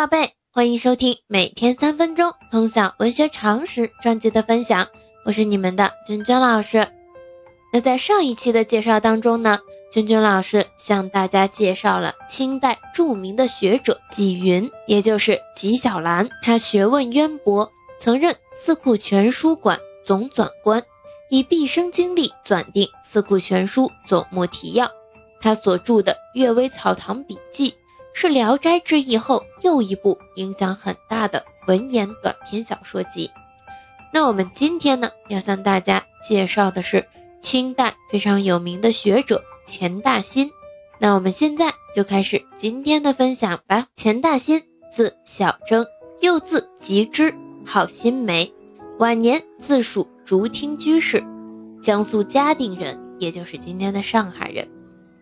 宝贝，欢迎收听每天三分钟通晓文学常识专辑的分享，我是你们的娟娟老师。那在上一期的介绍当中呢，娟娟老师向大家介绍了清代著名的学者纪云，也就是纪晓岚。他学问渊博，曾任四库全书馆总纂官，以毕生精力纂定《四库全书》总目提要。他所著的《阅微草堂笔记》。是《聊斋志异》后又一部影响很大的文言短篇小说集。那我们今天呢，要向大家介绍的是清代非常有名的学者钱大新。那我们现在就开始今天的分享吧。钱大新，字小征，又字吉之，号新梅，晚年自属竹厅居士，江苏嘉定人，也就是今天的上海人，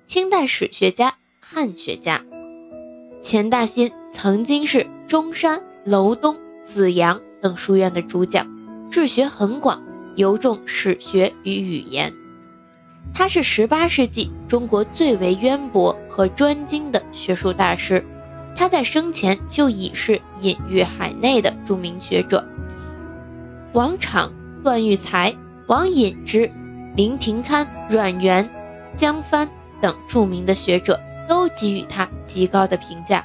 清代史学家、汉学家。钱大新曾经是中山、楼东、紫阳等书院的主讲，治学很广，尤重史学与语言。他是18世纪中国最为渊博和专精的学术大师。他在生前就已是隐喻海内的著名学者。王昶、段玉裁、王隐之、林廷堪、阮元、江帆等著名的学者。都给予他极高的评价，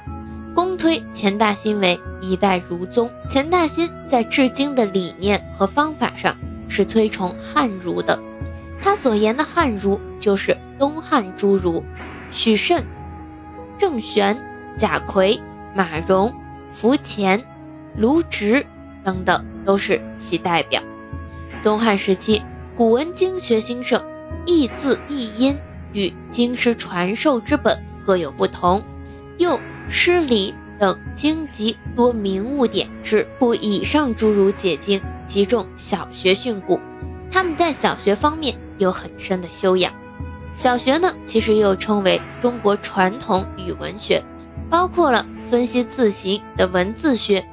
公推钱大新为一代儒宗。钱大新在治经的理念和方法上是推崇汉儒的，他所言的汉儒就是东汉诸儒，许慎、郑玄、贾逵、马融、苻潜、卢植等等都是其代表。东汉时期，古文经学兴盛，易字易音与经师传授之本。各有不同，又诗礼等经籍多名物典制，故以上诸儒解经集中小学训诂。他们在小学方面有很深的修养。小学呢，其实又称为中国传统语文学，包括了分析字形的文字学，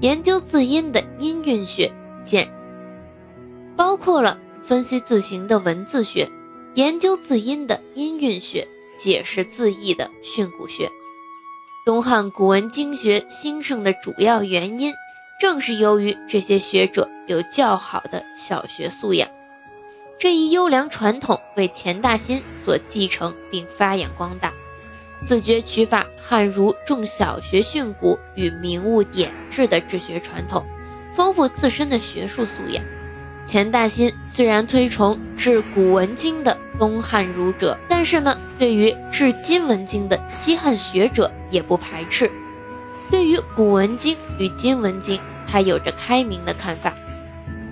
研究字音的音韵学，见包括了分析字形的文字学，研究字音的音韵学。解释字义的训诂学，东汉古文经学兴盛的主要原因，正是由于这些学者有较好的小学素养。这一优良传统为钱大新所继承并发扬光大，自觉取法汉儒重小学训诂与名物典制的治学传统，丰富自身的学术素养。钱大新虽然推崇治古文经的东汉儒者，但是呢，对于治今文经的西汉学者也不排斥。对于古文经与今文经，他有着开明的看法。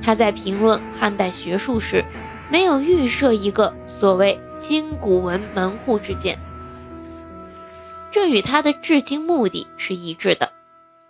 他在评论汉代学术时，没有预设一个所谓今古文门户之见，这与他的治经目的是一致的。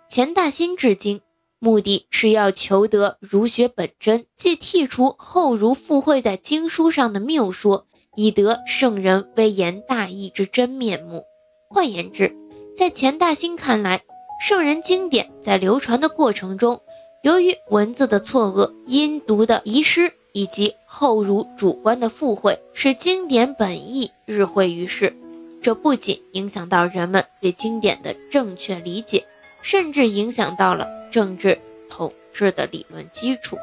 钱大新治经。目的是要求得儒学本真，即剔除后儒附会在经书上的谬说，以得圣人微言大义之真面目。换言之，在钱大新看来，圣人经典在流传的过程中，由于文字的错愕、音读的遗失以及后儒主观的附会，使经典本意日晦于世。这不仅影响到人们对经典的正确理解。甚至影响到了政治统治的理论基础，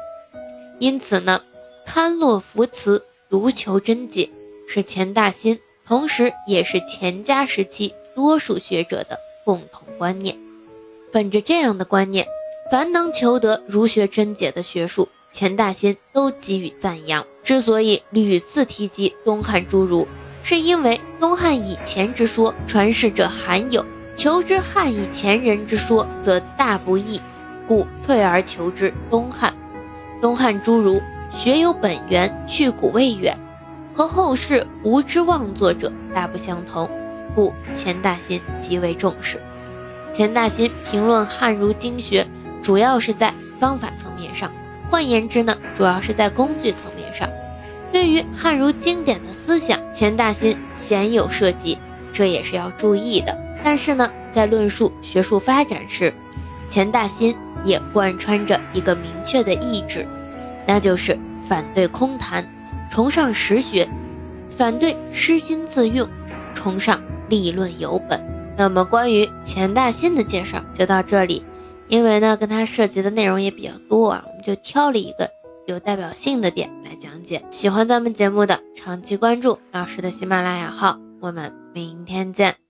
因此呢，堪落扶辞，独求真解，是钱大新，同时也是钱家时期多数学者的共同观念。本着这样的观念，凡能求得儒学真解的学术，钱大新都给予赞扬。之所以屡次提及东汉诸儒，是因为东汉以前之说传世者罕有。求之汉以前人之说，则大不易，故退而求之东汉。东汉诸儒学有本源，去古未远，和后世无知妄作者大不相同，故钱大新极为重视。钱大新评论汉儒经学，主要是在方法层面上，换言之呢，主要是在工具层面上。对于汉儒经典的思想，钱大新鲜有涉及，这也是要注意的。但是呢，在论述学术发展时，钱大新也贯穿着一个明确的意志，那就是反对空谈，崇尚实学；反对失心自用，崇尚立论有本。那么关于钱大新的介绍就到这里，因为呢跟他涉及的内容也比较多啊，我们就挑了一个有代表性的点来讲解。喜欢咱们节目的，长期关注老师的喜马拉雅号，我们明天见。